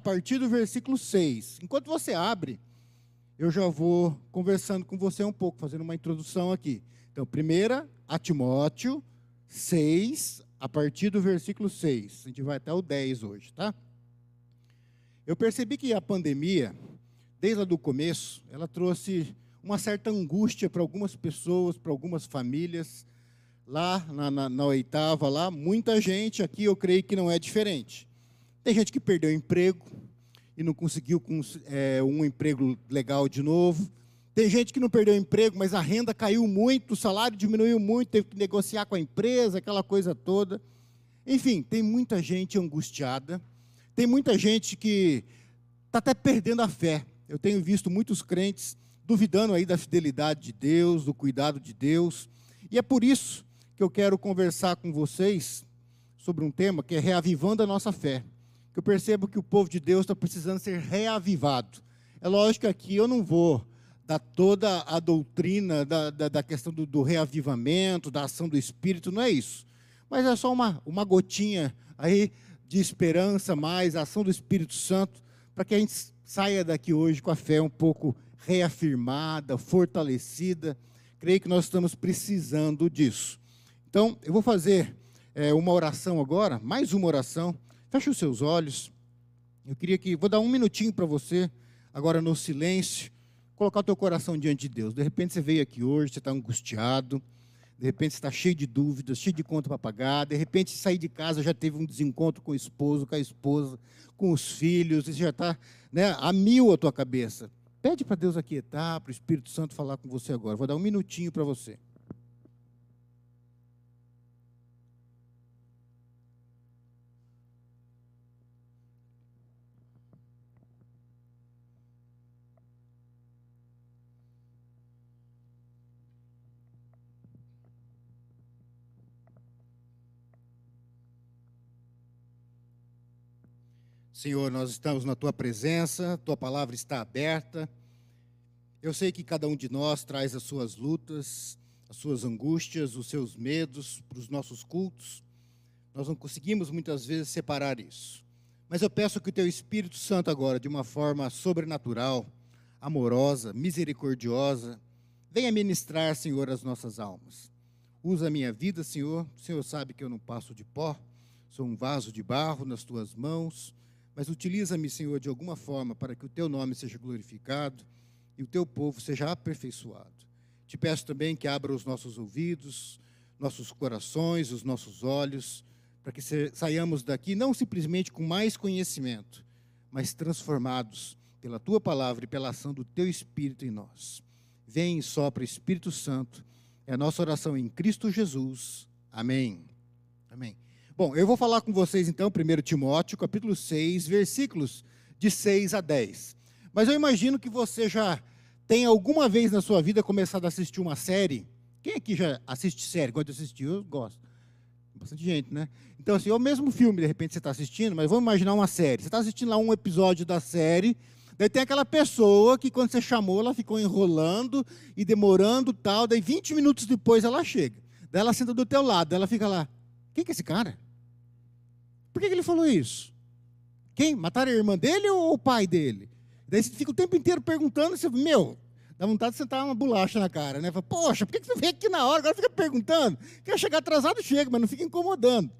a partir do versículo 6. Enquanto você abre, eu já vou conversando com você um pouco, fazendo uma introdução aqui. Então, primeira, a Timóteo 6, a partir do versículo 6. A gente vai até o 10 hoje, tá? Eu percebi que a pandemia, desde o começo, ela trouxe uma certa angústia para algumas pessoas, para algumas famílias. Lá na, na, na, oitava, lá, muita gente aqui, eu creio que não é diferente. Tem gente que perdeu emprego e não conseguiu é, um emprego legal de novo. Tem gente que não perdeu emprego, mas a renda caiu muito, o salário diminuiu muito, teve que negociar com a empresa, aquela coisa toda. Enfim, tem muita gente angustiada. Tem muita gente que está até perdendo a fé. Eu tenho visto muitos crentes duvidando aí da fidelidade de Deus, do cuidado de Deus. E é por isso que eu quero conversar com vocês sobre um tema que é reavivando a nossa fé que eu percebo que o povo de Deus está precisando ser reavivado. É lógico que aqui eu não vou dar toda a doutrina da, da, da questão do, do, reavivamento, da ação do Espírito, não é isso. Mas é só uma, uma gotinha aí de esperança, mais a ação do Espírito Santo, para que a gente saia daqui hoje com a fé um pouco reafirmada, fortalecida. Creio que nós estamos precisando disso. Então, eu vou fazer é, uma oração agora, mais uma oração Feche os seus olhos. Eu queria que, vou dar um minutinho para você, agora no silêncio, colocar o teu coração diante de Deus. De repente você veio aqui hoje, você está angustiado, de repente você está cheio de dúvidas, cheio de conta para pagar, de repente sair de casa já teve um desencontro com o esposo, com a esposa, com os filhos, e já está né, a mil a tua cabeça. Pede para Deus aquietar, para o Espírito Santo falar com você agora. Vou dar um minutinho para você. Senhor, nós estamos na tua presença, tua palavra está aberta. Eu sei que cada um de nós traz as suas lutas, as suas angústias, os seus medos para os nossos cultos. Nós não conseguimos muitas vezes separar isso. Mas eu peço que o teu Espírito Santo agora, de uma forma sobrenatural, amorosa, misericordiosa, venha ministrar, Senhor, as nossas almas. Usa a minha vida, Senhor. O Senhor sabe que eu não passo de pó, sou um vaso de barro nas tuas mãos mas utiliza-me, Senhor, de alguma forma para que o teu nome seja glorificado e o teu povo seja aperfeiçoado. Te peço também que abra os nossos ouvidos, nossos corações, os nossos olhos, para que saiamos daqui não simplesmente com mais conhecimento, mas transformados pela tua palavra e pela ação do teu Espírito em nós. Vem e sopra, Espírito Santo. É a nossa oração em Cristo Jesus. Amém. Amém. Bom, eu vou falar com vocês então, 1 Timóteo, capítulo 6, versículos de 6 a 10. Mas eu imagino que você já tem alguma vez na sua vida começado a assistir uma série. Quem aqui já assiste série? Quando assistir, eu gosto. Bastante gente, né? Então, assim, é o mesmo filme, de repente, você está assistindo, mas vamos imaginar uma série. Você está assistindo lá um episódio da série, daí tem aquela pessoa que, quando você chamou, ela ficou enrolando e demorando tal, daí 20 minutos depois ela chega. Daí ela senta do teu lado, ela fica lá, quem que é esse cara? Por que, que ele falou isso? Quem? Mataram a irmã dele ou o pai dele? Daí você fica o tempo inteiro perguntando, você, meu, dá vontade de sentar uma bolacha na cara, né? Fala, Poxa, por que você vem aqui na hora? Agora fica perguntando. Quer chegar atrasado, chega, mas não fica incomodando.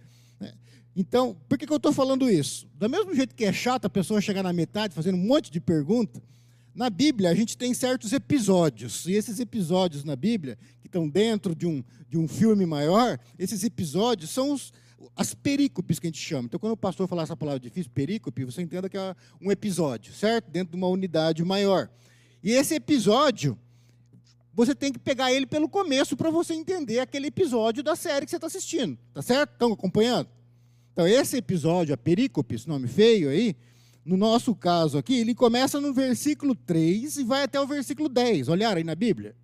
Né? Então, por que, que eu estou falando isso? Do mesmo jeito que é chato a pessoa chegar na metade fazendo um monte de pergunta, na Bíblia a gente tem certos episódios, e esses episódios na Bíblia, que estão dentro de um, de um filme maior, esses episódios são os, as perícopes que a gente chama. Então, quando o pastor falar essa palavra difícil, perícope, você entenda que é um episódio, certo? Dentro de uma unidade maior. E esse episódio, você tem que pegar ele pelo começo para você entender aquele episódio da série que você está assistindo. Tá certo? Estão acompanhando? Então, esse episódio, a perícope, esse nome feio aí, no nosso caso aqui, ele começa no versículo 3 e vai até o versículo 10. Olharam aí na Bíblia?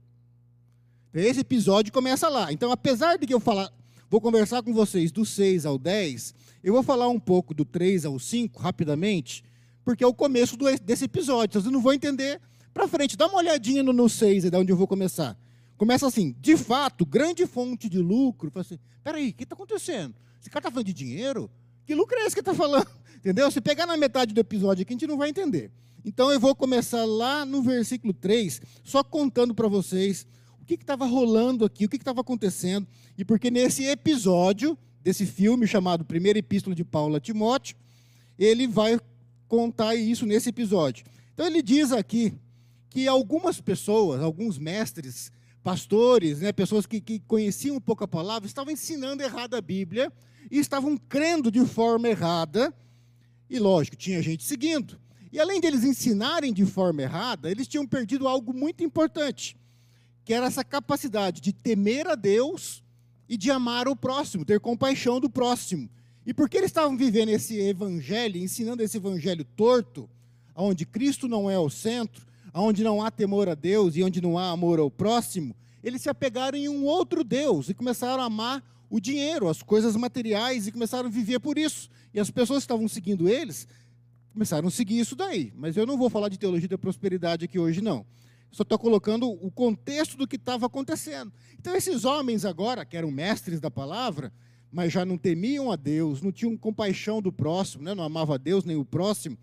Esse episódio começa lá. Então, apesar de que eu falar Vou conversar com vocês do 6 ao 10. Eu vou falar um pouco do 3 ao 5 rapidamente, porque é o começo do, desse episódio. Vocês não vão entender para frente. Dá uma olhadinha no, no 6, é de onde eu vou começar. Começa assim, de fato, grande fonte de lucro. Assim, peraí, o que está acontecendo? Esse cara está falando de dinheiro? Que lucro é esse que está falando? Entendeu? Se pegar na metade do episódio aqui, a gente não vai entender. Então eu vou começar lá no versículo 3, só contando para vocês o que estava rolando aqui, o que estava acontecendo, e porque nesse episódio desse filme chamado Primeira Epístola de Paulo a Timóteo, ele vai contar isso nesse episódio. Então ele diz aqui que algumas pessoas, alguns mestres, pastores, né, pessoas que, que conheciam um pouco a palavra, estavam ensinando errado a Bíblia e estavam crendo de forma errada. E lógico, tinha gente seguindo. E além deles ensinarem de forma errada, eles tinham perdido algo muito importante, que era essa capacidade de temer a Deus e de amar o próximo, ter compaixão do próximo. E porque eles estavam vivendo esse evangelho, ensinando esse evangelho torto, onde Cristo não é o centro, onde não há temor a Deus e onde não há amor ao próximo, eles se apegaram em um outro Deus e começaram a amar o dinheiro, as coisas materiais e começaram a viver por isso. E as pessoas que estavam seguindo eles começaram a seguir isso daí. Mas eu não vou falar de teologia da prosperidade aqui hoje, não. Só estou colocando o contexto do que estava acontecendo. Então, esses homens agora, que eram mestres da palavra, mas já não temiam a Deus, não tinham compaixão do próximo, né? não amavam a Deus nem o próximo,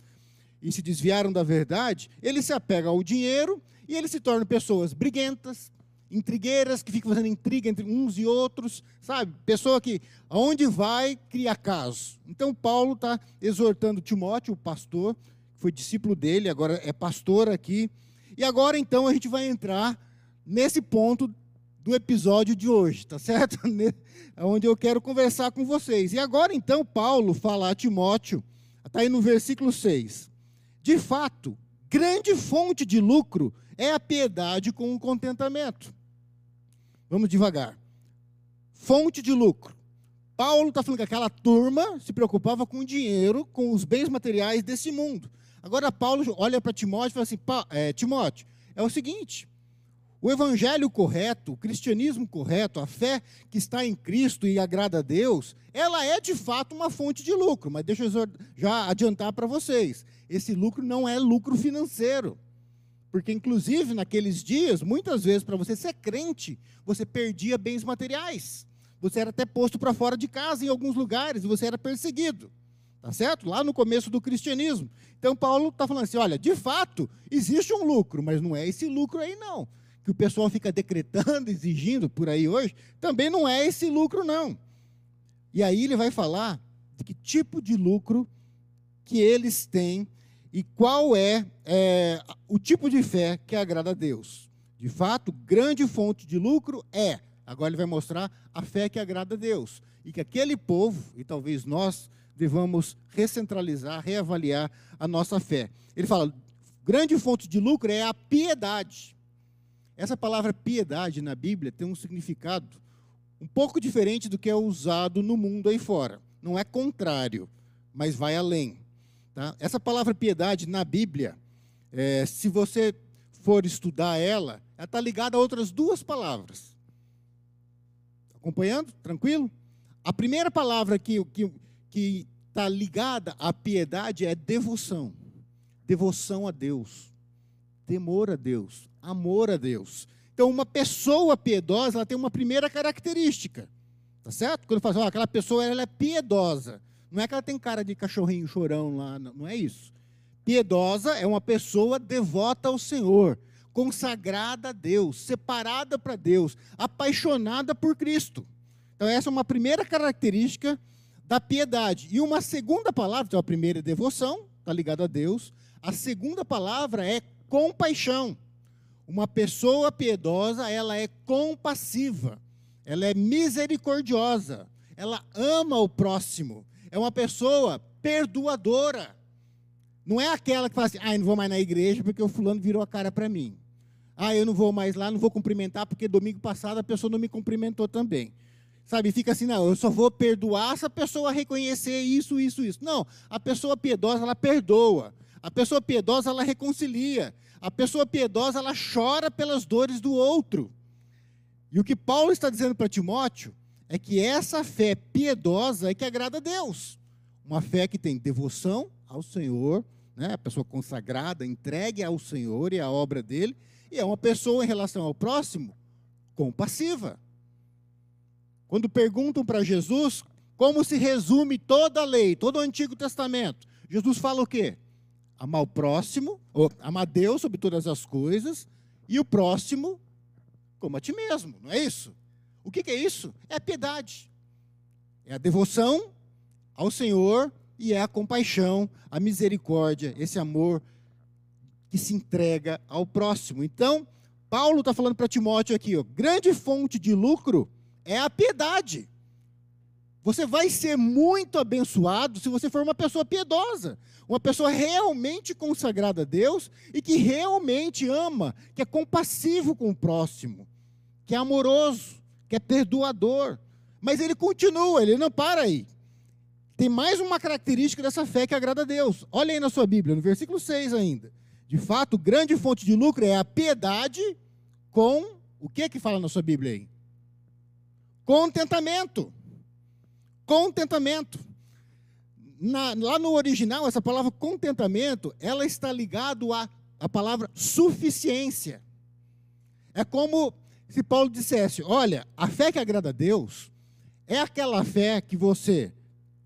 e se desviaram da verdade, eles se apegam ao dinheiro e eles se tornam pessoas briguentas, intrigueiras, que ficam fazendo intriga entre uns e outros, sabe? Pessoa que, aonde vai, cria caso. Então, Paulo está exortando Timóteo, o pastor, que foi discípulo dele, agora é pastor aqui. E agora, então, a gente vai entrar nesse ponto do episódio de hoje, tá certo? Onde eu quero conversar com vocês. E agora, então, Paulo fala a Timóteo, está aí no versículo 6. De fato, grande fonte de lucro é a piedade com o contentamento. Vamos devagar. Fonte de lucro. Paulo está falando que aquela turma se preocupava com o dinheiro, com os bens materiais desse mundo. Agora Paulo olha para Timóteo e fala assim: é, Timóteo, é o seguinte, o evangelho correto, o cristianismo correto, a fé que está em Cristo e agrada a Deus, ela é de fato uma fonte de lucro. Mas deixa eu já adiantar para vocês: esse lucro não é lucro financeiro. Porque, inclusive, naqueles dias, muitas vezes, para você ser crente, você perdia bens materiais. Você era até posto para fora de casa em alguns lugares e você era perseguido. Tá certo? Lá no começo do cristianismo. Então, Paulo está falando assim: olha, de fato, existe um lucro, mas não é esse lucro aí, não que o pessoal fica decretando, exigindo por aí hoje, também não é esse lucro, não. E aí ele vai falar de que tipo de lucro que eles têm e qual é, é o tipo de fé que agrada a Deus. De fato, grande fonte de lucro é, agora ele vai mostrar a fé que agrada a Deus. E que aquele povo, e talvez nós, devamos recentralizar, reavaliar a nossa fé. Ele fala: grande fonte de lucro é a piedade. Essa palavra piedade na Bíblia tem um significado um pouco diferente do que é usado no mundo aí fora. Não é contrário, mas vai além. Tá? Essa palavra piedade na Bíblia, é, se você for estudar ela, ela está ligada a outras duas palavras. Acompanhando? Tranquilo? A primeira palavra que que, que tá ligada à piedade é devoção. Devoção a Deus. Temor a Deus amor a Deus. Então, uma pessoa piedosa, ela tem uma primeira característica. Tá certo? Quando fala, aquela pessoa ela é piedosa. Não é que ela tem cara de cachorrinho chorão lá, não é isso. Piedosa é uma pessoa devota ao Senhor, consagrada a Deus, separada para Deus, apaixonada por Cristo. Então, essa é uma primeira característica da piedade. E uma segunda palavra, então a primeira é devoção, está ligada a Deus. A segunda palavra é compaixão. Uma pessoa piedosa, ela é compassiva, ela é misericordiosa, ela ama o próximo, é uma pessoa perdoadora. Não é aquela que fala assim, ah, eu não vou mais na igreja porque o fulano virou a cara para mim. Ah, eu não vou mais lá, não vou cumprimentar porque domingo passado a pessoa não me cumprimentou também. Sabe, fica assim, não, eu só vou perdoar se a pessoa reconhecer isso, isso, isso. Não, a pessoa piedosa, ela perdoa. A pessoa piedosa, ela reconcilia. A pessoa piedosa, ela chora pelas dores do outro. E o que Paulo está dizendo para Timóteo é que essa fé piedosa é que agrada a Deus. Uma fé que tem devoção ao Senhor, né? a pessoa consagrada, entregue ao Senhor e à obra dele, e é uma pessoa em relação ao próximo compassiva. Quando perguntam para Jesus como se resume toda a lei, todo o Antigo Testamento, Jesus fala o quê? Amar o próximo, ou amar Deus sobre todas as coisas, e o próximo como a ti mesmo, não é isso? O que, que é isso? É a piedade. É a devoção ao Senhor e é a compaixão, a misericórdia, esse amor que se entrega ao próximo. Então, Paulo está falando para Timóteo aqui, ó, grande fonte de lucro é a piedade. Você vai ser muito abençoado se você for uma pessoa piedosa, uma pessoa realmente consagrada a Deus e que realmente ama, que é compassivo com o próximo, que é amoroso, que é perdoador. Mas ele continua, ele não para aí. Tem mais uma característica dessa fé que agrada a Deus. Olha aí na sua Bíblia, no versículo 6 ainda. De fato, grande fonte de lucro é a piedade com o que que fala na sua Bíblia aí? Contentamento. Contentamento. Na, lá no original, essa palavra contentamento, ela está ligado à, à palavra suficiência. É como se Paulo dissesse: olha, a fé que agrada a Deus é aquela fé que você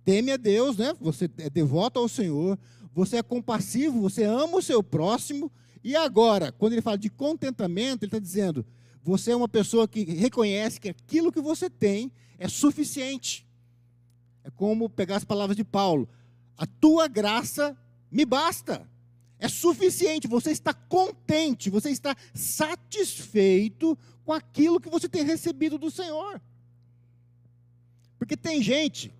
teme a Deus, né? Você é devoto ao Senhor, você é compassivo, você ama o seu próximo. E agora, quando ele fala de contentamento, ele está dizendo: você é uma pessoa que reconhece que aquilo que você tem é suficiente. É como pegar as palavras de Paulo: a tua graça me basta. É suficiente, você está contente, você está satisfeito com aquilo que você tem recebido do Senhor. Porque tem gente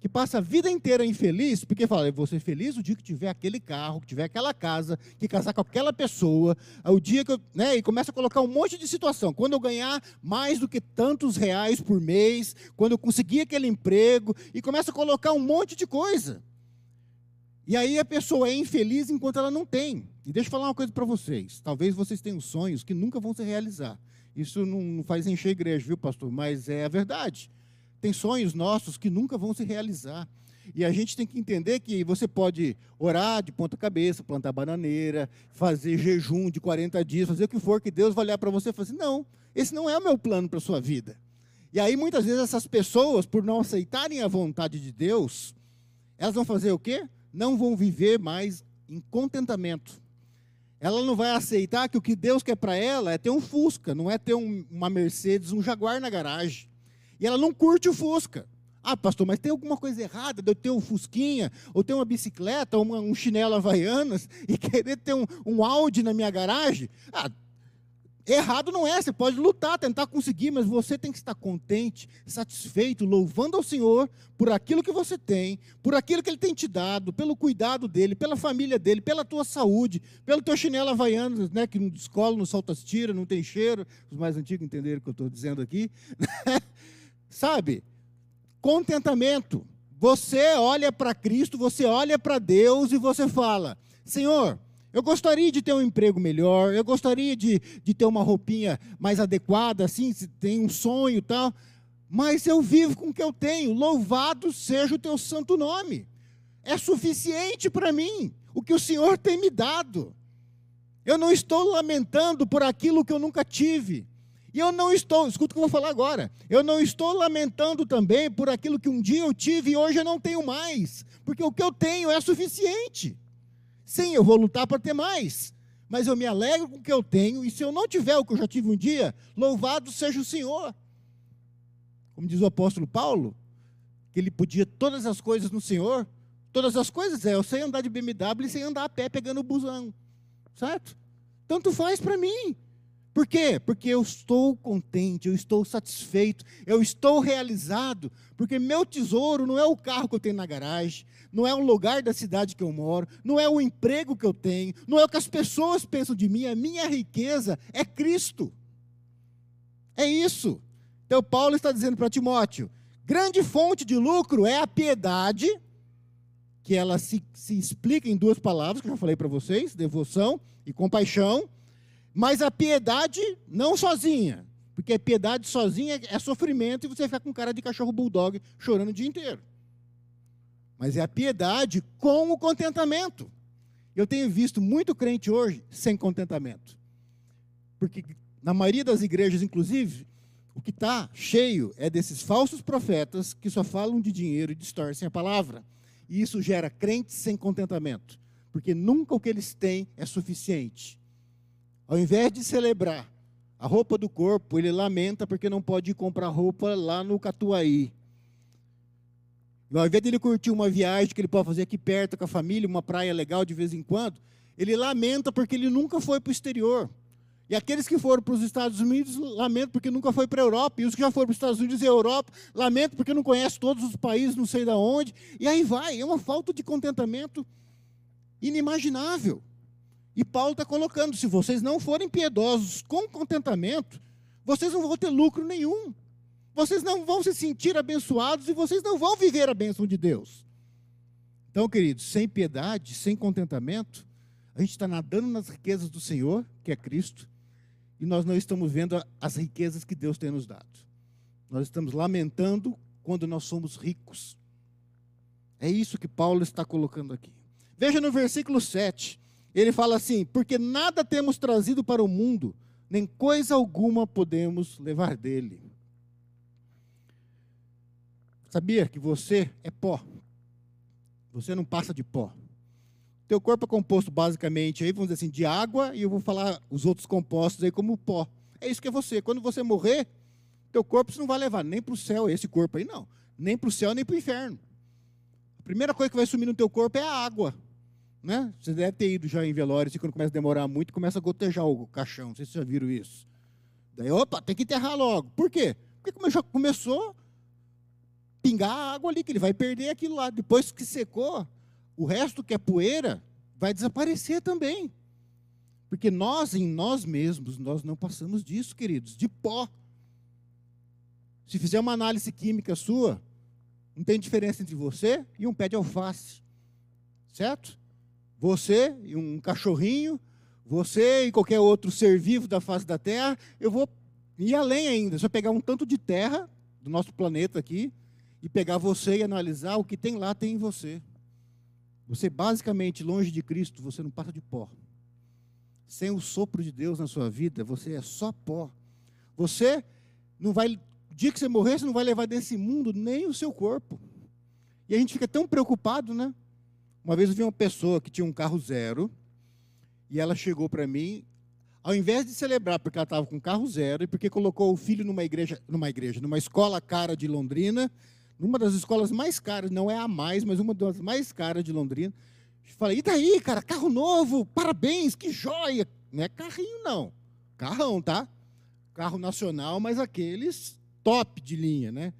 que passa a vida inteira infeliz, porque fala, eu vou ser feliz o dia que tiver aquele carro, que tiver aquela casa, que casar com aquela pessoa, o dia que eu, né, e começa a colocar um monte de situação. Quando eu ganhar mais do que tantos reais por mês, quando eu conseguir aquele emprego, e começa a colocar um monte de coisa. E aí a pessoa é infeliz enquanto ela não tem. E deixa eu falar uma coisa para vocês. Talvez vocês tenham sonhos que nunca vão se realizar. Isso não faz encher igreja, viu, pastor? Mas é a verdade. Tem sonhos nossos que nunca vão se realizar. E a gente tem que entender que você pode orar de ponta cabeça, plantar bananeira, fazer jejum de 40 dias, fazer o que for, que Deus vai olhar para você e falar assim: não, esse não é o meu plano para a sua vida. E aí, muitas vezes, essas pessoas, por não aceitarem a vontade de Deus, elas vão fazer o quê? Não vão viver mais em contentamento. Ela não vai aceitar que o que Deus quer para ela é ter um Fusca, não é ter um, uma Mercedes, um Jaguar na garagem. E ela não curte o Fusca. Ah, pastor, mas tem alguma coisa errada de eu ter um Fusquinha, ou ter uma bicicleta, ou uma, um chinelo Havaianas, e querer ter um, um Audi na minha garagem? Ah, errado não é, você pode lutar, tentar conseguir, mas você tem que estar contente, satisfeito, louvando ao Senhor por aquilo que você tem, por aquilo que Ele tem te dado, pelo cuidado dEle, pela família dEle, pela tua saúde, pelo teu chinelo Havaianas, né, que não descola, não solta as tiras, não tem cheiro. Os mais antigos entenderam o que eu estou dizendo aqui. Sabe? Contentamento. Você olha para Cristo, você olha para Deus e você fala: Senhor, eu gostaria de ter um emprego melhor, eu gostaria de, de ter uma roupinha mais adequada, assim, se tem um sonho e tal, mas eu vivo com o que eu tenho. Louvado seja o teu santo nome. É suficiente para mim o que o Senhor tem me dado. Eu não estou lamentando por aquilo que eu nunca tive. E eu não estou, escuta o que eu vou falar agora. Eu não estou lamentando também por aquilo que um dia eu tive e hoje eu não tenho mais, porque o que eu tenho é suficiente. Sim, eu vou lutar para ter mais, mas eu me alegro com o que eu tenho, e se eu não tiver o que eu já tive um dia, louvado seja o Senhor. Como diz o apóstolo Paulo, que ele podia todas as coisas no Senhor, todas as coisas é, eu sei andar de BMW e sei andar a pé pegando o busão, certo? Tanto faz para mim. Por quê? Porque eu estou contente, eu estou satisfeito, eu estou realizado, porque meu tesouro não é o carro que eu tenho na garagem, não é o lugar da cidade que eu moro, não é o emprego que eu tenho, não é o que as pessoas pensam de mim, a minha riqueza é Cristo. É isso. Então, Paulo está dizendo para Timóteo: grande fonte de lucro é a piedade, que ela se, se explica em duas palavras, que eu já falei para vocês: devoção e compaixão. Mas a piedade não sozinha, porque a piedade sozinha é sofrimento e você fica com cara de cachorro bulldog chorando o dia inteiro. Mas é a piedade com o contentamento. Eu tenho visto muito crente hoje sem contentamento. Porque na maioria das igrejas, inclusive, o que está cheio é desses falsos profetas que só falam de dinheiro e distorcem a palavra. E isso gera crentes sem contentamento, porque nunca o que eles têm é suficiente. Ao invés de celebrar a roupa do corpo, ele lamenta porque não pode ir comprar roupa lá no Catuaí. Ao invés de ele curtir uma viagem que ele pode fazer aqui perto com a família, uma praia legal de vez em quando, ele lamenta porque ele nunca foi para o exterior. E aqueles que foram para os Estados Unidos, lamento porque nunca foi para a Europa. E os que já foram para os Estados Unidos e Europa, lamento porque não conhece todos os países, não sei de onde. E aí vai, é uma falta de contentamento inimaginável. E Paulo está colocando: se vocês não forem piedosos com contentamento, vocês não vão ter lucro nenhum. Vocês não vão se sentir abençoados e vocês não vão viver a bênção de Deus. Então, queridos, sem piedade, sem contentamento, a gente está nadando nas riquezas do Senhor, que é Cristo, e nós não estamos vendo as riquezas que Deus tem nos dado. Nós estamos lamentando quando nós somos ricos. É isso que Paulo está colocando aqui. Veja no versículo 7, ele fala assim: Porque nada temos trazido para o mundo, nem coisa alguma podemos levar dele. Sabia que você é pó? Você não passa de pó. Teu corpo é composto basicamente, aí vamos dizer assim, de água e eu vou falar os outros compostos aí como pó. É isso que é você. Quando você morrer, teu corpo você não vai levar nem para o céu, esse corpo aí não. Nem para o céu, nem para o inferno. A primeira coisa que vai sumir no teu corpo é a água. Né? Você deve ter ido já em velórios e quando começa a demorar muito, começa a gotejar o caixão. Não sei se vocês já viram isso. Daí, opa, tem que enterrar logo. Por quê? Porque começou, começou a pingar a água ali, que ele vai perder aquilo lá. Depois que secou, o resto que é poeira vai desaparecer também. Porque nós, em nós mesmos, nós não passamos disso, queridos, de pó. Se fizer uma análise química sua, não tem diferença entre você e um pé de alface. Certo? Você e um cachorrinho, você e qualquer outro ser vivo da face da Terra, eu vou ir além ainda. Eu pegar um tanto de terra do nosso planeta aqui e pegar você e analisar o que tem lá, tem em você. Você basicamente, longe de Cristo, você não passa de pó. Sem o sopro de Deus na sua vida, você é só pó. Você não vai, o dia que você morrer, você não vai levar desse mundo nem o seu corpo. E a gente fica tão preocupado, né? Uma vez eu vi uma pessoa que tinha um carro zero, e ela chegou para mim, ao invés de celebrar porque ela estava com carro zero e porque colocou o filho numa igreja, numa igreja, numa escola cara de Londrina, numa das escolas mais caras, não é a mais, mas uma das mais caras de Londrina. Falei, e daí, cara, carro novo, parabéns, que joia. Não é carrinho, não. Carrão, tá? Carro nacional, mas aqueles top de linha, né?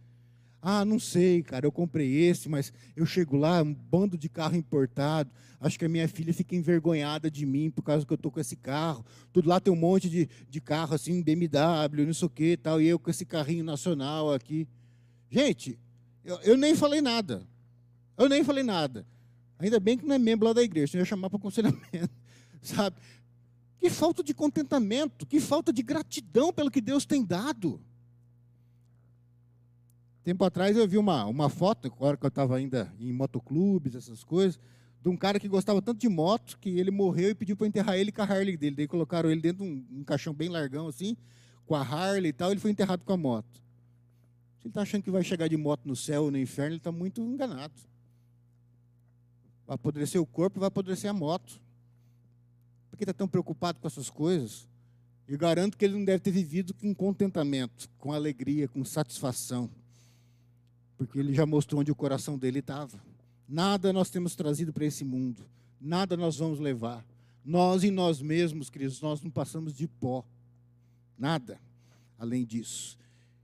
Ah, não sei, cara, eu comprei esse, mas eu chego lá, um bando de carro importado. Acho que a minha filha fica envergonhada de mim por causa que eu estou com esse carro. Tudo lá tem um monte de, de carro assim, BMW, não sei o que tal, e eu com esse carrinho nacional aqui. Gente, eu, eu, nem falei nada. Eu nem falei nada. Ainda bem que não é membro lá da igreja, eu ia chamar para aconselhamento. Sabe? Que falta de contentamento, que falta de gratidão pelo que Deus tem dado. Tempo atrás eu vi uma, uma foto, agora que eu estava ainda em motoclubes, essas coisas, de um cara que gostava tanto de moto que ele morreu e pediu para enterrar ele com a Harley dele. Daí colocaram ele dentro de um, um caixão bem largão assim, com a Harley e tal, ele foi enterrado com a moto. Se ele está achando que vai chegar de moto no céu ou no inferno, ele está muito enganado. Vai apodrecer o corpo, vai apodrecer a moto. Por que está tão preocupado com essas coisas? Eu garanto que ele não deve ter vivido com contentamento, com alegria, com satisfação. Porque ele já mostrou onde o coração dele estava. Nada nós temos trazido para esse mundo. Nada nós vamos levar. Nós em nós mesmos, queridos, nós não passamos de pó. Nada além disso.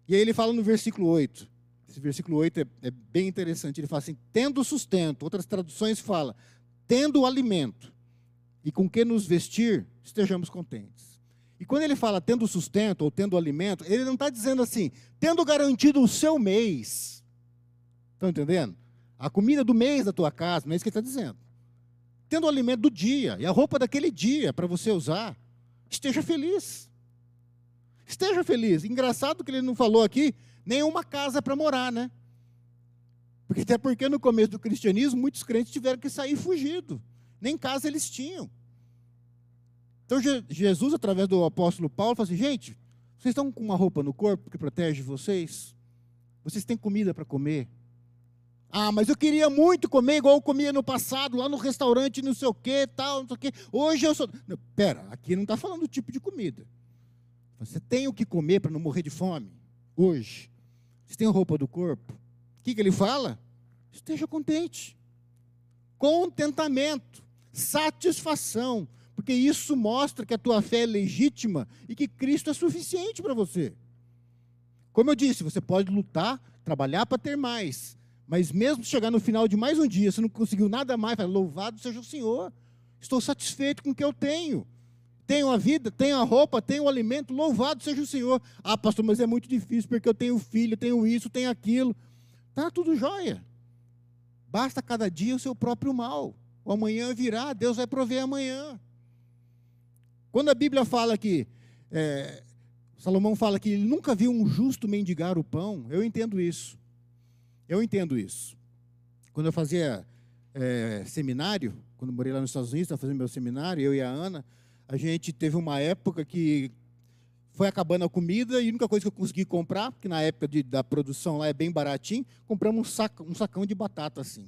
E aí ele fala no versículo 8. Esse versículo 8 é, é bem interessante. Ele fala assim: tendo sustento, outras traduções falam, tendo alimento e com que nos vestir, estejamos contentes. E quando ele fala tendo sustento ou tendo alimento, ele não está dizendo assim, tendo garantido o seu mês. Estão entendendo? A comida do mês da tua casa, não é isso que ele está dizendo. Tendo o alimento do dia e a roupa daquele dia para você usar, esteja feliz. Esteja feliz. Engraçado que ele não falou aqui nenhuma casa para morar, né? Porque até porque no começo do cristianismo muitos crentes tiveram que sair fugido. Nem casa eles tinham. Então Jesus, através do apóstolo Paulo, falou assim: gente, vocês estão com uma roupa no corpo que protege vocês? Vocês têm comida para comer? Ah, mas eu queria muito comer igual eu comia no passado, lá no restaurante, não sei o que, tal, não sei o que. Hoje eu sou. Não, pera, aqui não está falando do tipo de comida. Você tem o que comer para não morrer de fome? Hoje. Você tem roupa do corpo? O que, que ele fala? Esteja contente. Contentamento, satisfação, porque isso mostra que a tua fé é legítima e que Cristo é suficiente para você. Como eu disse, você pode lutar, trabalhar para ter mais, mas mesmo chegar no final de mais um dia, você não conseguiu nada mais, fala, louvado seja o Senhor. Estou satisfeito com o que eu tenho. Tenho a vida, tenho a roupa, tenho o alimento, louvado seja o Senhor. Ah, pastor, mas é muito difícil porque eu tenho filho, tenho isso, tenho aquilo. Tá tudo jóia. Basta cada dia o seu próprio mal. O amanhã virá, Deus vai prover amanhã. Quando a Bíblia fala que, é, Salomão fala que ele nunca viu um justo mendigar o pão, eu entendo isso. Eu entendo isso. Quando eu fazia é, seminário, quando morei lá nos Estados Unidos, estava fazendo meu seminário, eu e a Ana, a gente teve uma época que foi acabando a comida e a única coisa que eu consegui comprar, que na época de, da produção lá é bem baratinho, compramos um, saco, um sacão de batata assim.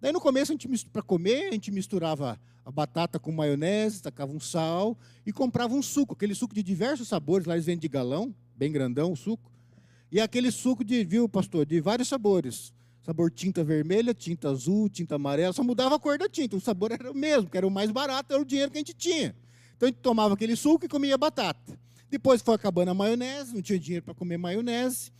Daí no começo, para comer, a gente misturava a batata com maionese, tacava um sal e comprava um suco, aquele suco de diversos sabores, lá eles vendem de galão, bem grandão o suco. E aquele suco de, viu, pastor, de vários sabores. Sabor tinta vermelha, tinta azul, tinta amarela, só mudava a cor da tinta, o sabor era o mesmo, que era o mais barato, era o dinheiro que a gente tinha. Então a gente tomava aquele suco e comia batata. Depois foi acabando a maionese, não tinha dinheiro para comer maionese.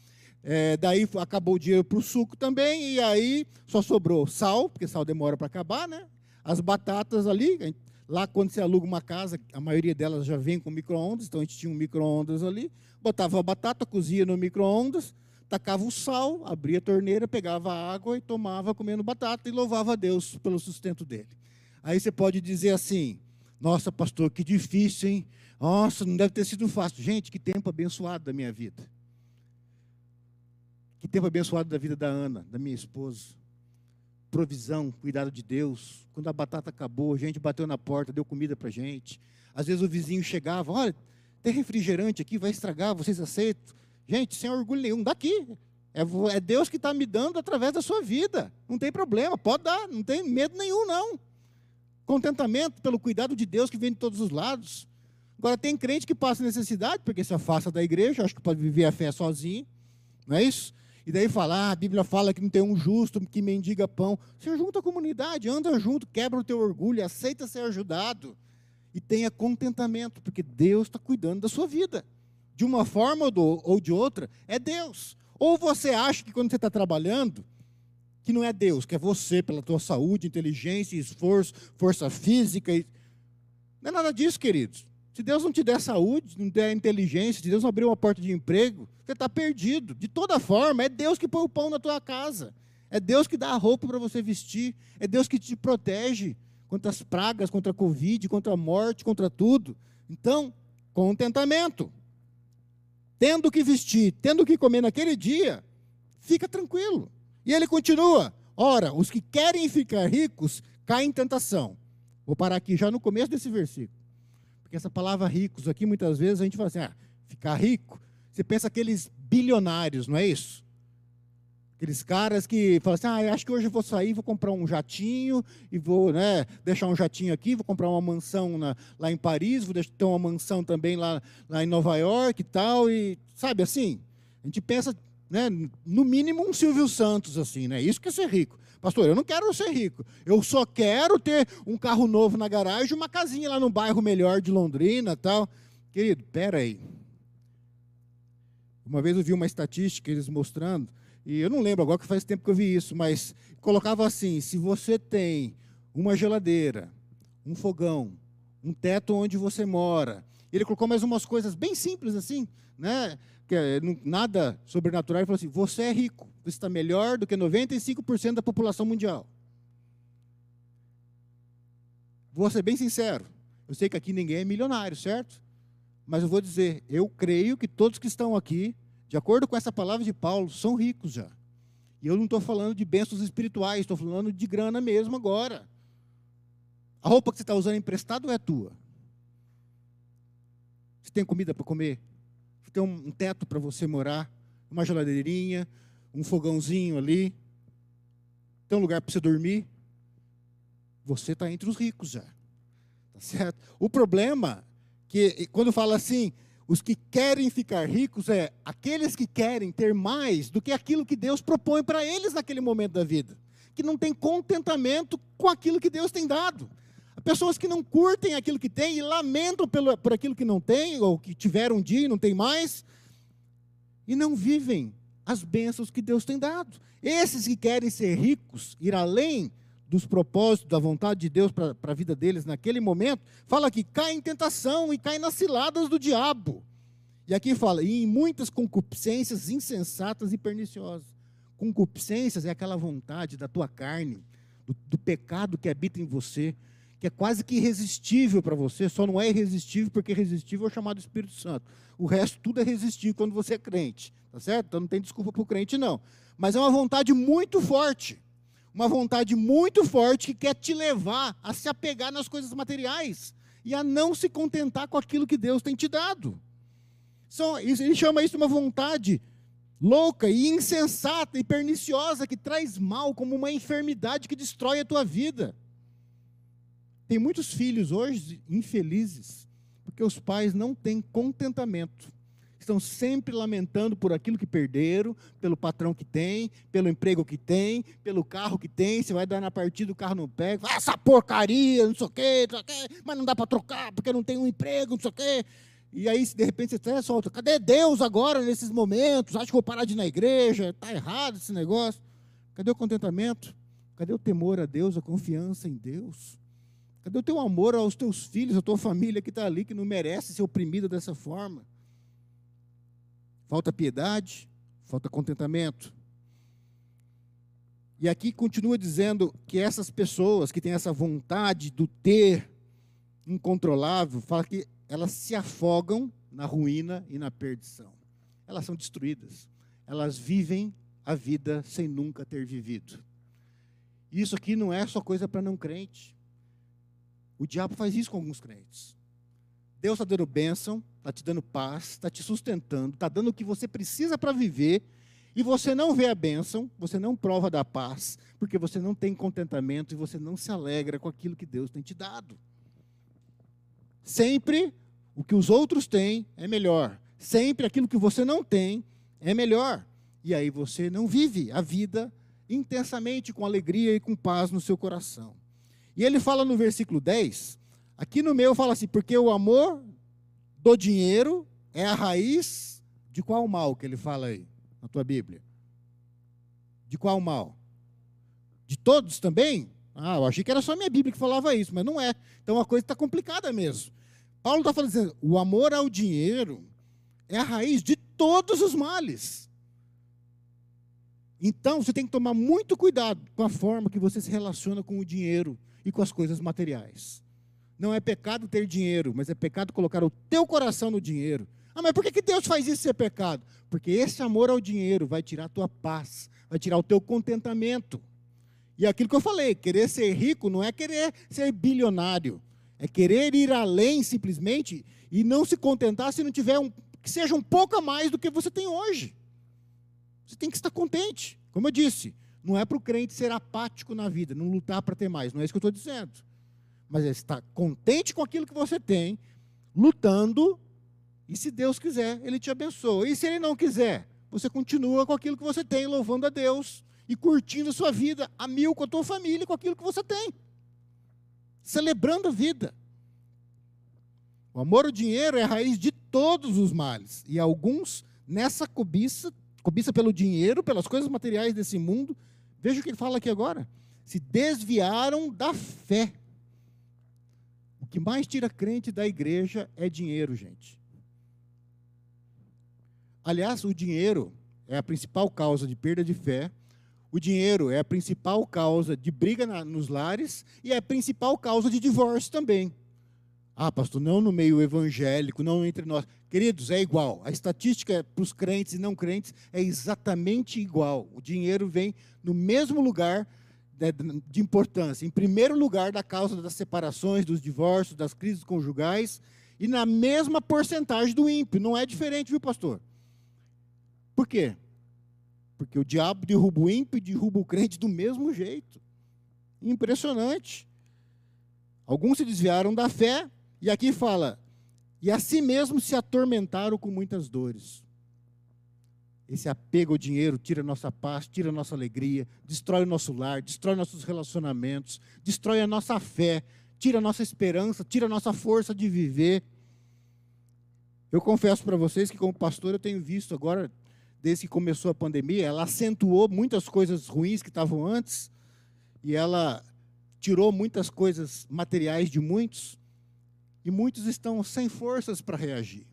É, daí acabou o dinheiro para o suco também, e aí só sobrou sal, porque sal demora para acabar, né? As batatas ali, lá quando você aluga uma casa, a maioria delas já vem com micro-ondas, então a gente tinha um micro-ondas ali botava a batata, cozia no micro-ondas, tacava o sal, abria a torneira, pegava a água e tomava comendo batata e louvava a Deus pelo sustento dele. Aí você pode dizer assim: Nossa, pastor, que difícil, hein? Nossa, não deve ter sido fácil. Gente, que tempo abençoado da minha vida. Que tempo abençoado da vida da Ana, da minha esposa. Provisão, cuidado de Deus. Quando a batata acabou, a gente bateu na porta, deu comida para gente. Às vezes o vizinho chegava, olha, tem refrigerante aqui, vai estragar, vocês aceitam? Gente, sem orgulho nenhum, daqui. É, é Deus que está me dando através da sua vida. Não tem problema, pode dar, não tem medo nenhum, não. Contentamento pelo cuidado de Deus que vem de todos os lados. Agora, tem crente que passa necessidade, porque se afasta da igreja, acho que pode viver a fé sozinho, não é isso? E daí fala, ah, a Bíblia fala que não tem um justo que mendiga pão. Você junta a comunidade, anda junto, quebra o teu orgulho, aceita ser ajudado e tenha contentamento, porque Deus está cuidando da sua vida. De uma forma ou de outra, é Deus. Ou você acha que quando você está trabalhando, que não é Deus, que é você pela tua saúde, inteligência, esforço, força física. Não é nada disso, queridos. Se Deus não te der saúde, não der inteligência, se Deus não abrir uma porta de emprego, você está perdido. De toda forma, é Deus que põe o pão na tua casa. É Deus que dá a roupa para você vestir. É Deus que te protege contra as pragas, contra a Covid, contra a morte, contra tudo. Então, contentamento. Tendo que vestir, tendo que comer naquele dia, fica tranquilo. E ele continua: ora, os que querem ficar ricos caem em tentação. Vou parar aqui já no começo desse versículo. Porque essa palavra ricos aqui, muitas vezes a gente fala assim: ah, ficar rico. Você pensa aqueles bilionários, não é isso? Aqueles caras que falam assim, ah, acho que hoje eu vou sair, vou comprar um jatinho e vou né, deixar um jatinho aqui, vou comprar uma mansão na, lá em Paris, vou ter uma mansão também lá, lá em Nova York e tal, e sabe assim? A gente pensa, né, no mínimo um Silvio Santos, assim, né? Isso que é ser rico. Pastor, eu não quero ser rico. Eu só quero ter um carro novo na garagem, uma casinha lá no bairro melhor de Londrina tal. Querido, pera aí. Uma vez eu vi uma estatística, eles mostrando e eu não lembro agora que faz tempo que eu vi isso, mas colocava assim: se você tem uma geladeira, um fogão, um teto onde você mora, ele colocou mais umas coisas bem simples assim, né? Que é, nada sobrenatural. Ele falou assim: você é rico, você está melhor do que 95% da população mundial. Vou ser bem sincero. Eu sei que aqui ninguém é milionário, certo? Mas eu vou dizer, eu creio que todos que estão aqui de acordo com essa palavra de Paulo, são ricos já. E eu não estou falando de bênçãos espirituais, estou falando de grana mesmo agora. A roupa que você está usando emprestado é tua. Você tem comida para comer? Você tem um teto para você morar? Uma geladeirinha? Um fogãozinho ali? Tem um lugar para você dormir? Você está entre os ricos já. Tá certo? O problema que quando fala assim, os que querem ficar ricos é aqueles que querem ter mais do que aquilo que Deus propõe para eles naquele momento da vida, que não tem contentamento com aquilo que Deus tem dado. Pessoas que não curtem aquilo que têm e lamentam pelo, por aquilo que não têm, ou que tiveram um dia e não tem mais, e não vivem as bênçãos que Deus tem dado. Esses que querem ser ricos, ir além dos propósitos, da vontade de Deus para a vida deles naquele momento, fala que cai em tentação e cai nas ciladas do diabo. E aqui fala, e em muitas concupiscências insensatas e perniciosas. Concupiscências é aquela vontade da tua carne, do, do pecado que habita em você, que é quase que irresistível para você, só não é irresistível porque irresistível é o chamado Espírito Santo. O resto tudo é resistível quando você é crente, tá certo? Então não tem desculpa para o crente, não. Mas é uma vontade muito forte uma vontade muito forte que quer te levar a se apegar nas coisas materiais e a não se contentar com aquilo que Deus tem te dado. Ele chama isso de uma vontade louca e insensata e perniciosa que traz mal como uma enfermidade que destrói a tua vida. Tem muitos filhos hoje infelizes porque os pais não têm contentamento estão sempre lamentando por aquilo que perderam, pelo patrão que tem, pelo emprego que tem, pelo carro que tem. Você vai dar na partida, o carro não pega. Ah, essa porcaria, não sei o quê, não sei o quê mas não dá para trocar porque não tem um emprego, não sei o quê. E aí, de repente, você até solta. Cadê Deus agora nesses momentos? Acho que vou parar de ir na igreja. Está errado esse negócio. Cadê o contentamento? Cadê o temor a Deus, a confiança em Deus? Cadê o teu amor aos teus filhos, à tua família que está ali, que não merece ser oprimida dessa forma? Falta piedade, falta contentamento. E aqui continua dizendo que essas pessoas que têm essa vontade do ter incontrolável, fala que elas se afogam na ruína e na perdição. Elas são destruídas. Elas vivem a vida sem nunca ter vivido. Isso aqui não é só coisa para não crente. O diabo faz isso com alguns crentes. Deus está dando bênção, está te dando paz, está te sustentando, está dando o que você precisa para viver, e você não vê a bênção, você não prova da paz, porque você não tem contentamento e você não se alegra com aquilo que Deus tem te dado. Sempre o que os outros têm é melhor. Sempre aquilo que você não tem é melhor. E aí você não vive a vida intensamente, com alegria e com paz no seu coração. E ele fala no versículo 10 Aqui no meu fala assim, porque o amor do dinheiro é a raiz de qual mal que ele fala aí na tua Bíblia? De qual mal? De todos também? Ah, eu achei que era só minha Bíblia que falava isso, mas não é. Então a coisa está complicada mesmo. Paulo está falando assim, o amor ao dinheiro é a raiz de todos os males. Então você tem que tomar muito cuidado com a forma que você se relaciona com o dinheiro e com as coisas materiais. Não é pecado ter dinheiro, mas é pecado colocar o teu coração no dinheiro. Ah, mas por que, que Deus faz isso ser pecado? Porque esse amor ao dinheiro vai tirar a tua paz, vai tirar o teu contentamento. E é aquilo que eu falei, querer ser rico não é querer ser bilionário, é querer ir além simplesmente e não se contentar se não tiver um que seja um pouco a mais do que você tem hoje. Você tem que estar contente. Como eu disse, não é para o crente ser apático na vida, não lutar para ter mais, não é isso que eu estou dizendo mas estar contente com aquilo que você tem, lutando, e se Deus quiser, Ele te abençoa. E se Ele não quiser, você continua com aquilo que você tem, louvando a Deus e curtindo a sua vida a mil com a tua família, com aquilo que você tem, celebrando a vida. O amor ao dinheiro é a raiz de todos os males, e alguns nessa cobiça, cobiça pelo dinheiro, pelas coisas materiais desse mundo, veja o que ele fala aqui agora, se desviaram da fé que mais tira crente da igreja é dinheiro, gente. Aliás, o dinheiro é a principal causa de perda de fé. O dinheiro é a principal causa de briga na, nos lares e é a principal causa de divórcio também. Ah, pastor, não no meio evangélico, não entre nós. Queridos, é igual. A estatística para os crentes e não crentes é exatamente igual. O dinheiro vem no mesmo lugar de importância. Em primeiro lugar, da causa das separações, dos divórcios, das crises conjugais, e na mesma porcentagem do ímpio. Não é diferente, viu, pastor? Por quê? Porque o diabo derruba o ímpio e derruba o crente do mesmo jeito. Impressionante. Alguns se desviaram da fé, e aqui fala: e a si mesmo se atormentaram com muitas dores. Esse apego ao dinheiro tira nossa paz, tira nossa alegria, destrói o nosso lar, destrói nossos relacionamentos, destrói a nossa fé, tira a nossa esperança, tira a nossa força de viver. Eu confesso para vocês que, como pastor, eu tenho visto agora, desde que começou a pandemia, ela acentuou muitas coisas ruins que estavam antes, e ela tirou muitas coisas materiais de muitos, e muitos estão sem forças para reagir.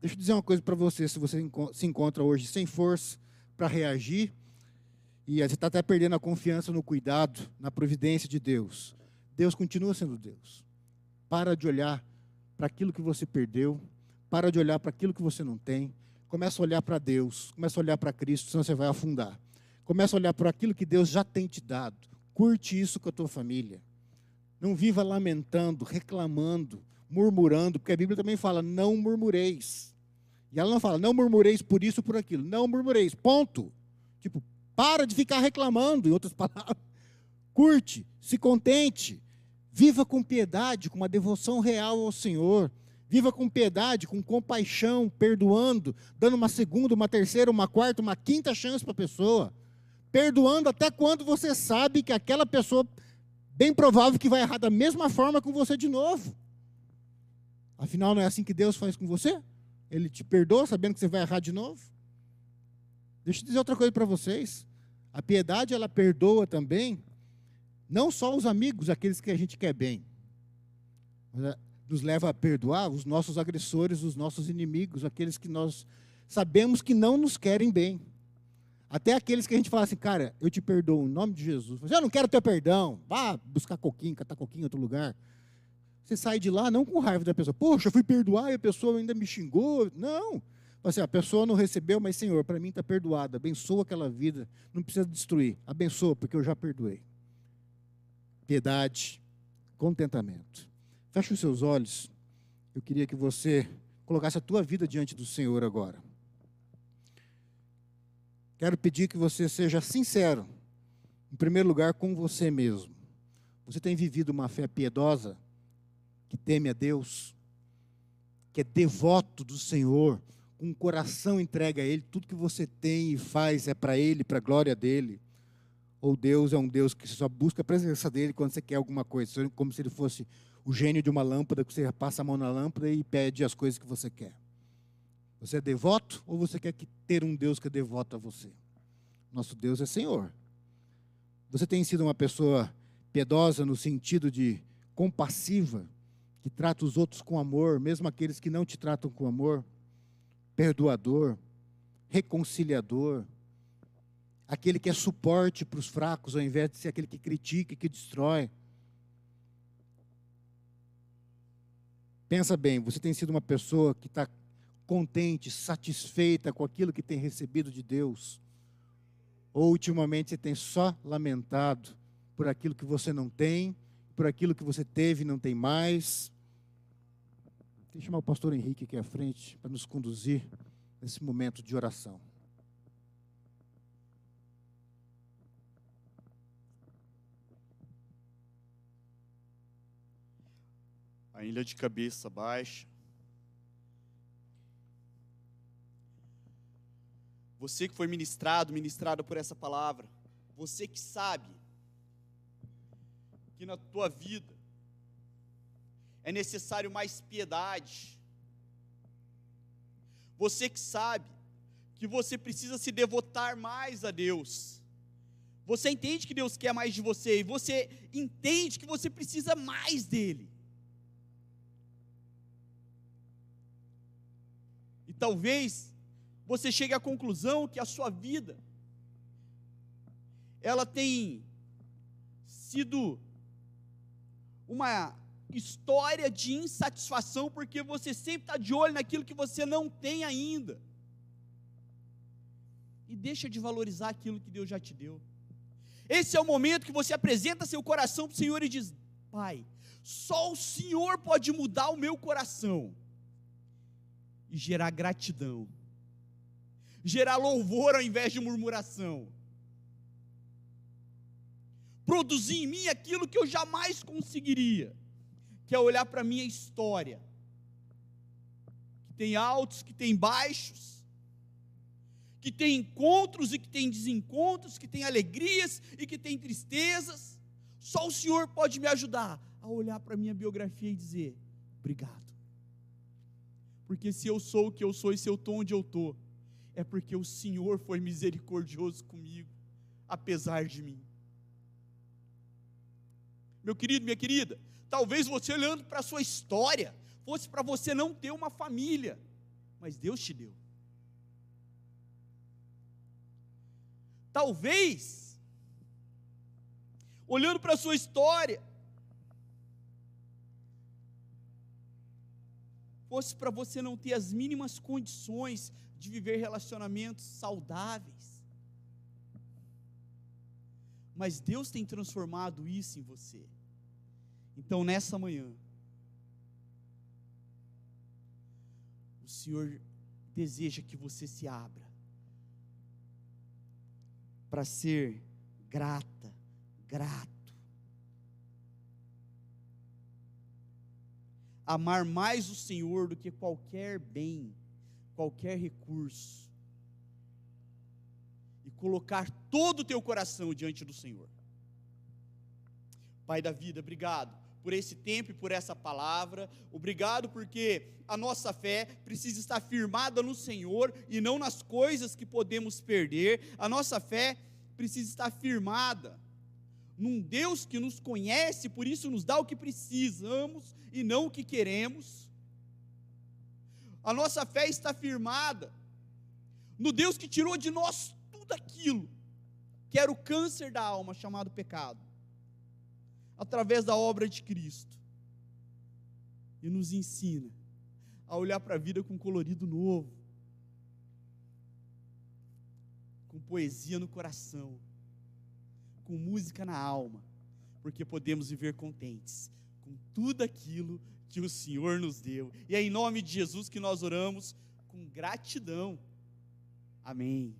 Deixa eu dizer uma coisa para você: se você se encontra hoje sem força para reagir, e você está até perdendo a confiança no cuidado, na providência de Deus, Deus continua sendo Deus. Para de olhar para aquilo que você perdeu, para de olhar para aquilo que você não tem, começa a olhar para Deus, começa a olhar para Cristo, senão você vai afundar. Começa a olhar para aquilo que Deus já tem te dado. Curte isso com a tua família. Não viva lamentando, reclamando, murmurando, porque a Bíblia também fala: não murmureis. E ela não fala, não murmureis por isso por aquilo. Não murmureis, ponto. Tipo, para de ficar reclamando, em outras palavras. Curte, se contente, viva com piedade, com uma devoção real ao Senhor. Viva com piedade, com compaixão, perdoando, dando uma segunda, uma terceira, uma quarta, uma quinta chance para a pessoa. Perdoando até quando você sabe que aquela pessoa, bem provável que vai errar da mesma forma com você de novo. Afinal, não é assim que Deus faz com você? Ele te perdoa sabendo que você vai errar de novo? Deixa eu dizer outra coisa para vocês. A piedade, ela perdoa também, não só os amigos, aqueles que a gente quer bem. Nos leva a perdoar os nossos agressores, os nossos inimigos, aqueles que nós sabemos que não nos querem bem. Até aqueles que a gente fala assim, cara, eu te perdoo em nome de Jesus. Eu não quero teu perdão. Vá buscar coquinho, catar coquinho em outro lugar. Você sai de lá não com raiva da pessoa. Poxa, eu fui perdoar e a pessoa ainda me xingou. Não. Assim, a pessoa não recebeu, mas Senhor, para mim está perdoada. Abençoa aquela vida. Não precisa destruir. Abençoa, porque eu já perdoei. Piedade, contentamento. Feche os seus olhos. Eu queria que você colocasse a tua vida diante do Senhor agora. Quero pedir que você seja sincero, em primeiro lugar, com você mesmo. Você tem vivido uma fé piedosa? Que teme a Deus, que é devoto do Senhor, com o coração entregue a Ele, tudo que você tem e faz é para Ele, para a glória dEle. Ou Deus é um Deus que só busca a presença dEle quando você quer alguma coisa, como se Ele fosse o gênio de uma lâmpada, que você passa a mão na lâmpada e pede as coisas que você quer. Você é devoto ou você quer ter um Deus que é devoto a você? Nosso Deus é Senhor. Você tem sido uma pessoa piedosa no sentido de compassiva, que trata os outros com amor, mesmo aqueles que não te tratam com amor, perdoador, reconciliador, aquele que é suporte para os fracos, ao invés de ser aquele que critica e que destrói. Pensa bem, você tem sido uma pessoa que está contente, satisfeita com aquilo que tem recebido de Deus? Ou ultimamente você tem só lamentado por aquilo que você não tem, por aquilo que você teve e não tem mais? Eu chamar o pastor Henrique aqui à frente para nos conduzir nesse momento de oração. Ainda de cabeça baixa. Você que foi ministrado, ministrado por essa palavra, você que sabe que na tua vida é necessário mais piedade. Você que sabe que você precisa se devotar mais a Deus. Você entende que Deus quer mais de você e você entende que você precisa mais dele. E talvez você chegue à conclusão que a sua vida ela tem sido uma história de insatisfação, porque você sempre está de olho naquilo que você não tem ainda. E deixa de valorizar aquilo que Deus já te deu. Esse é o momento que você apresenta seu coração para o Senhor e diz: Pai, só o Senhor pode mudar o meu coração e gerar gratidão, gerar louvor ao invés de murmuração. Produzir em mim aquilo que eu jamais conseguiria, que é olhar para a minha história, que tem altos, que tem baixos, que tem encontros e que tem desencontros, que tem alegrias e que tem tristezas. Só o Senhor pode me ajudar a olhar para a minha biografia e dizer: obrigado. Porque se eu sou o que eu sou e se eu estou onde eu estou, é porque o Senhor foi misericordioso comigo, apesar de mim. Meu querido, minha querida, talvez você olhando para a sua história, fosse para você não ter uma família, mas Deus te deu. Talvez, olhando para a sua história, fosse para você não ter as mínimas condições de viver relacionamentos saudáveis. Mas Deus tem transformado isso em você. Então, nessa manhã, o Senhor deseja que você se abra para ser grata, grato. Amar mais o Senhor do que qualquer bem, qualquer recurso. E colocar todo o teu coração diante do Senhor. Pai da vida, obrigado por esse tempo e por essa palavra. Obrigado porque a nossa fé precisa estar firmada no Senhor e não nas coisas que podemos perder. A nossa fé precisa estar firmada num Deus que nos conhece, por isso nos dá o que precisamos e não o que queremos. A nossa fé está firmada no Deus que tirou de nós tudo aquilo que era o câncer da alma chamado pecado através da obra de Cristo. E nos ensina a olhar para a vida com colorido novo, com poesia no coração, com música na alma, porque podemos viver contentes com tudo aquilo que o Senhor nos deu. E é em nome de Jesus que nós oramos com gratidão. Amém.